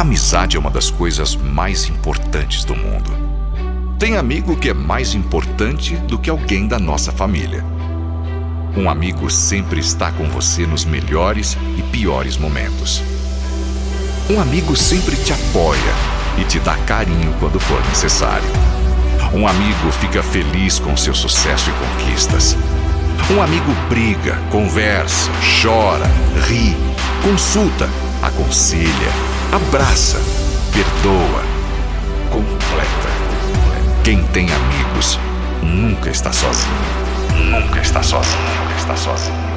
Amizade é uma das coisas mais importantes do mundo. Tem amigo que é mais importante do que alguém da nossa família. Um amigo sempre está com você nos melhores e piores momentos. Um amigo sempre te apoia e te dá carinho quando for necessário. Um amigo fica feliz com seu sucesso e conquistas. Um amigo briga, conversa, chora, ri, consulta, aconselha, abraça, perdoa, completa. Quem tem amigos nunca está sozinho. Nunca está sozinho, nunca está sozinho.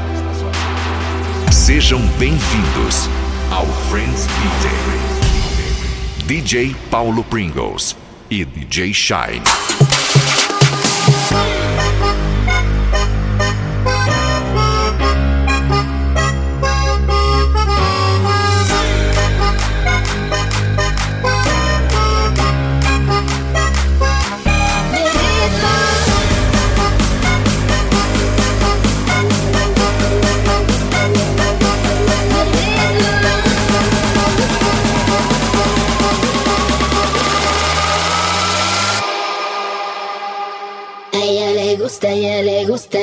Sejam bem-vindos ao Friends DJ. DJ Paulo Pringles e DJ Shine. Gusta,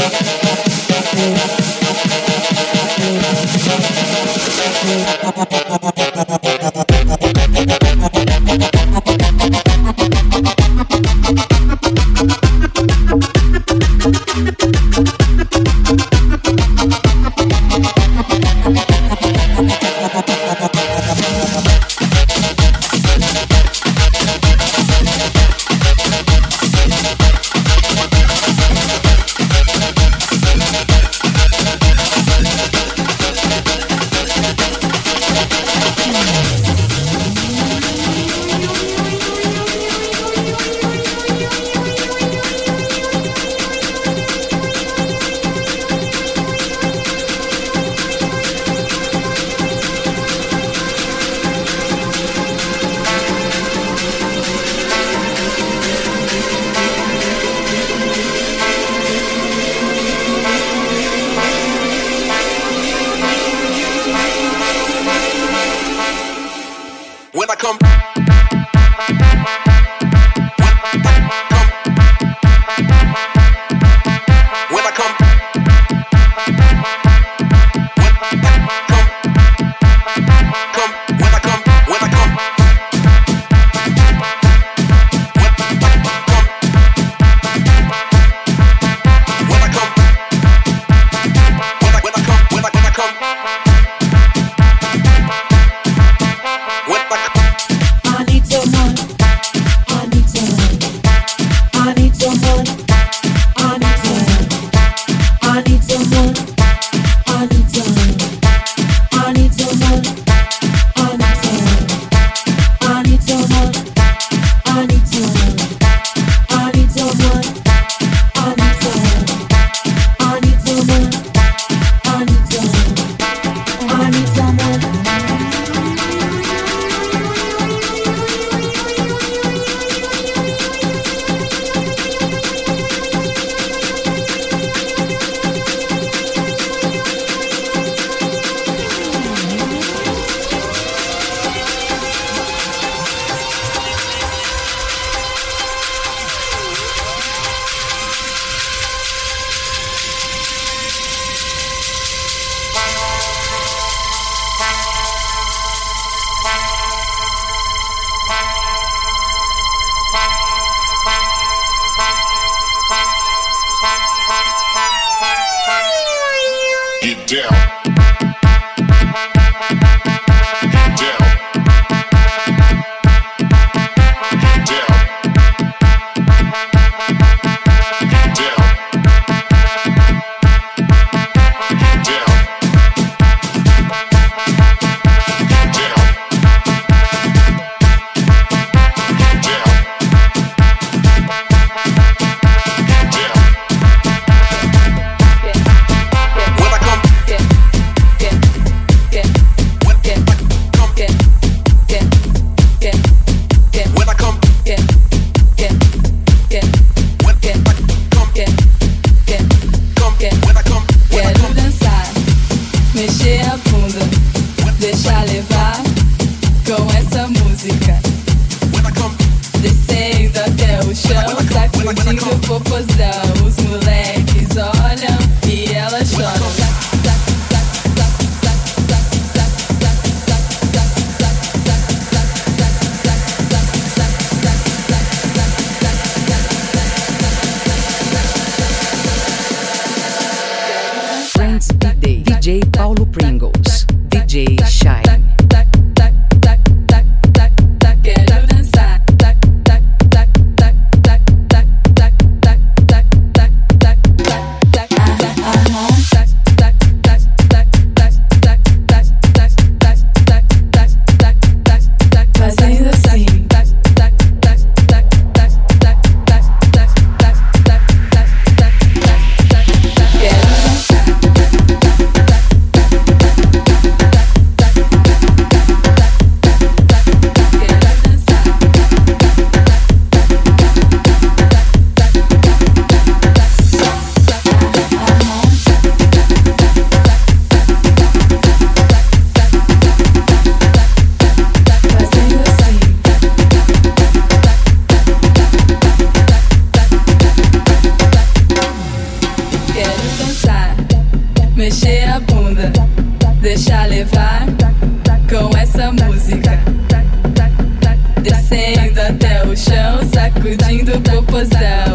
cuidando do vou.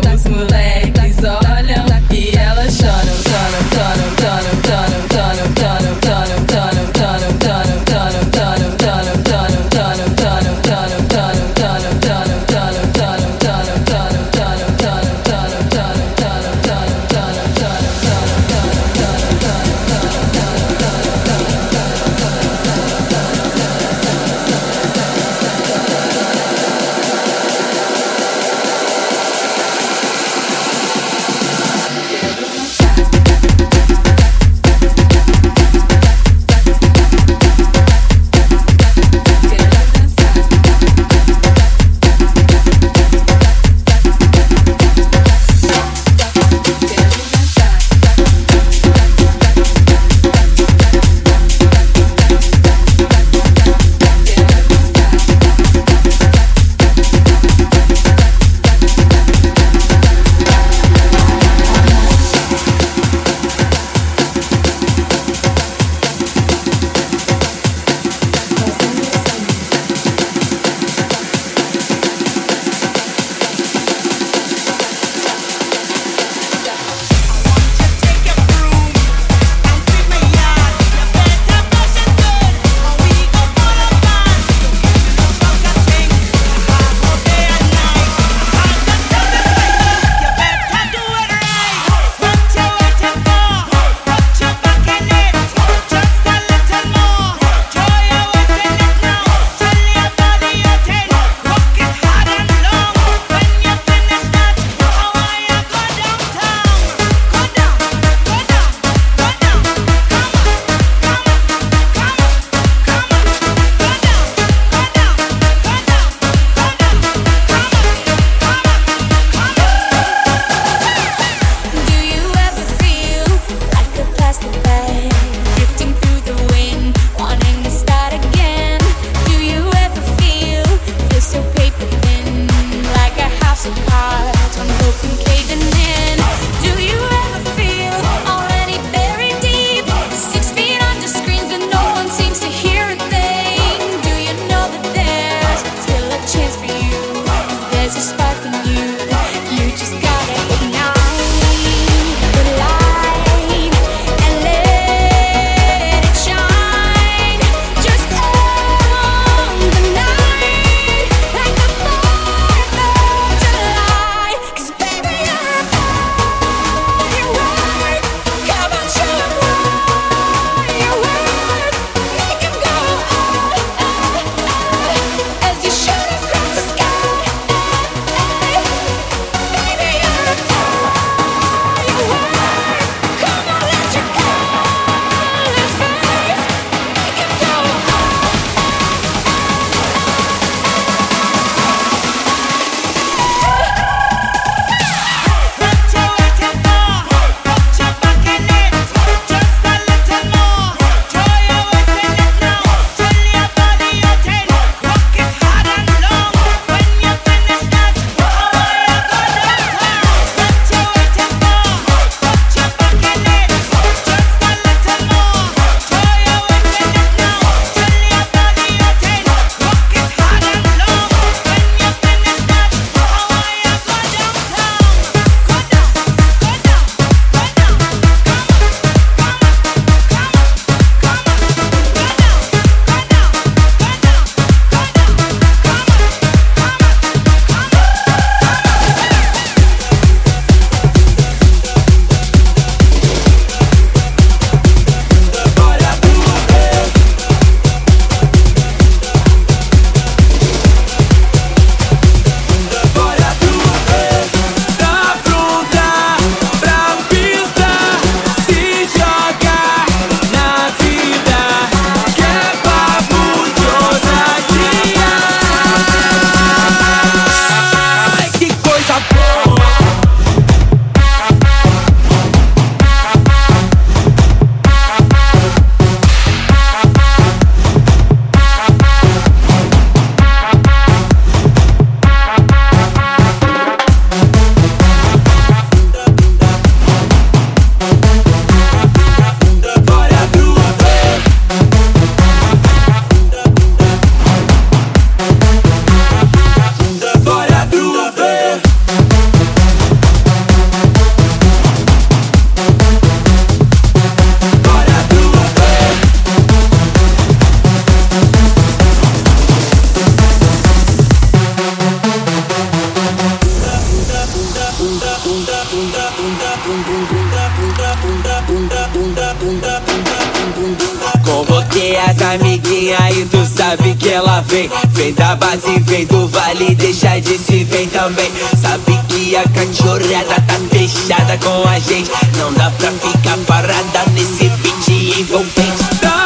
Convoquei as amiguinhas e tu sabe que ela vem. Vem da base, vem do vale, deixa de se ver também. Sabe que a cachorrada tá fechada com a gente. Não dá pra ficar parada nesse beat envolvente.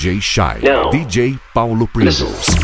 DJ Shy, No. DJ Paulo Pringles.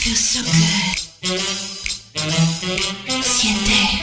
I feel so good. Siente.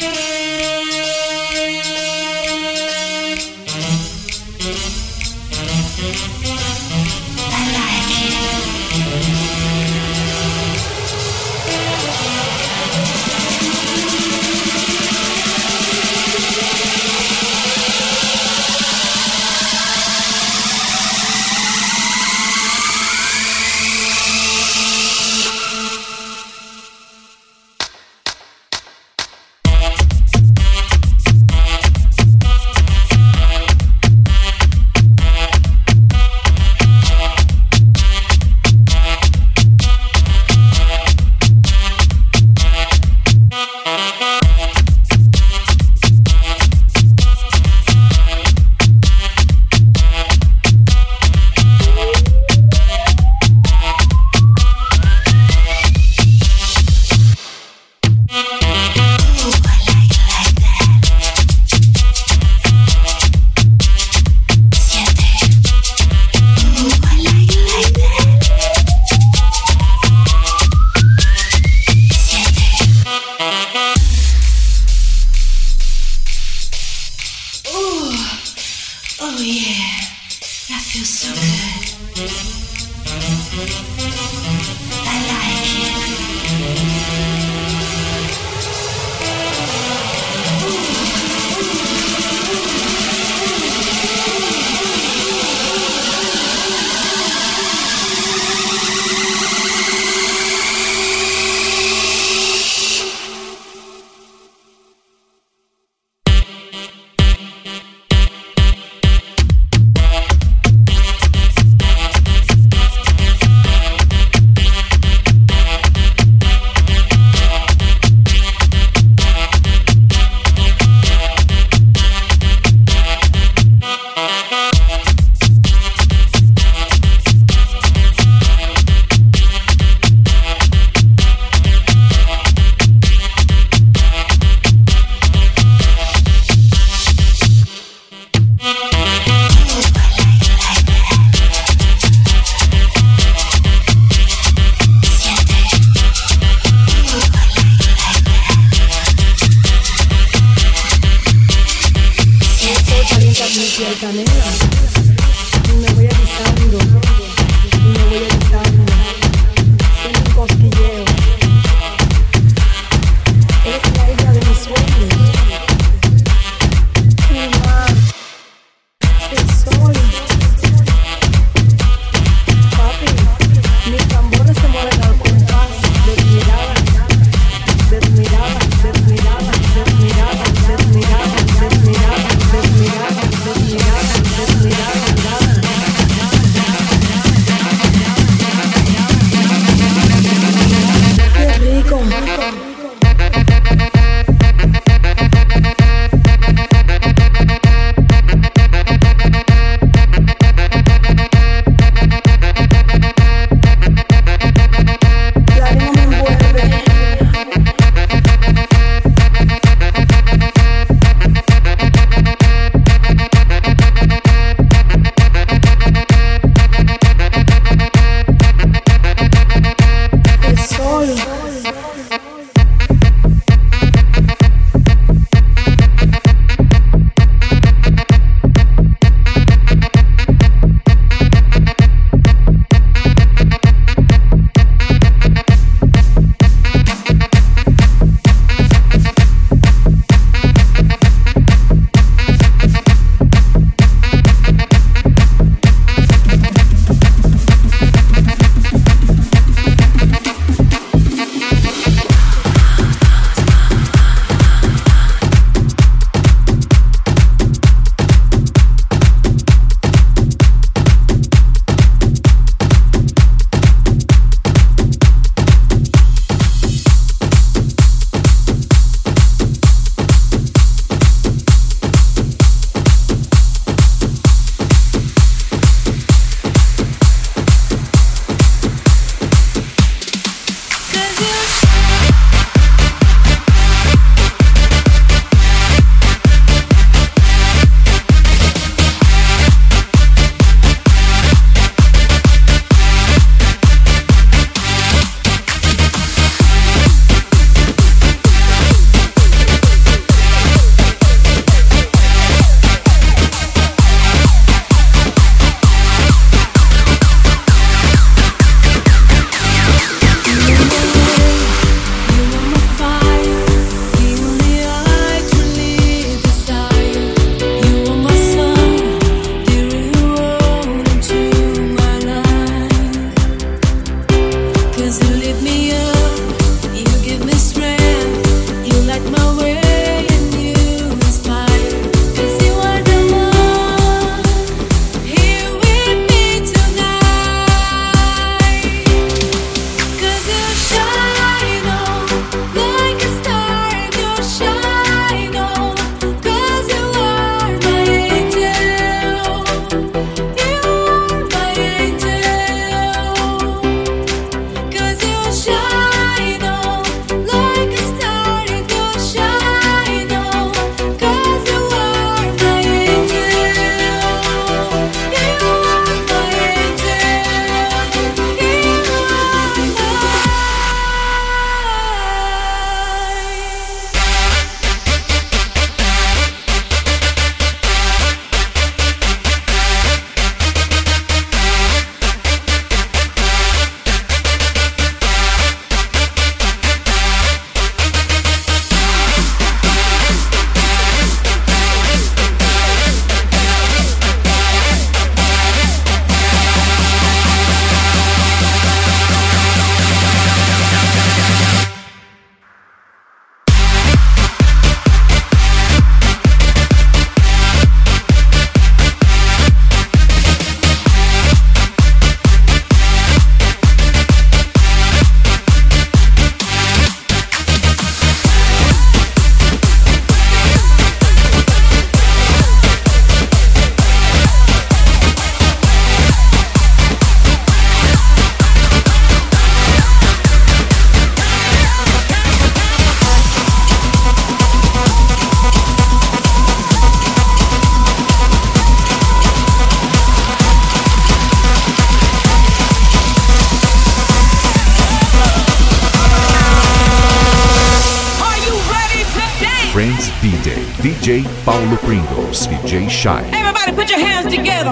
Pedro Pringles, DJ Shine. Everybody put your hands together.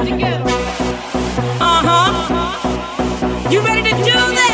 Uh-huh. You ready to do this?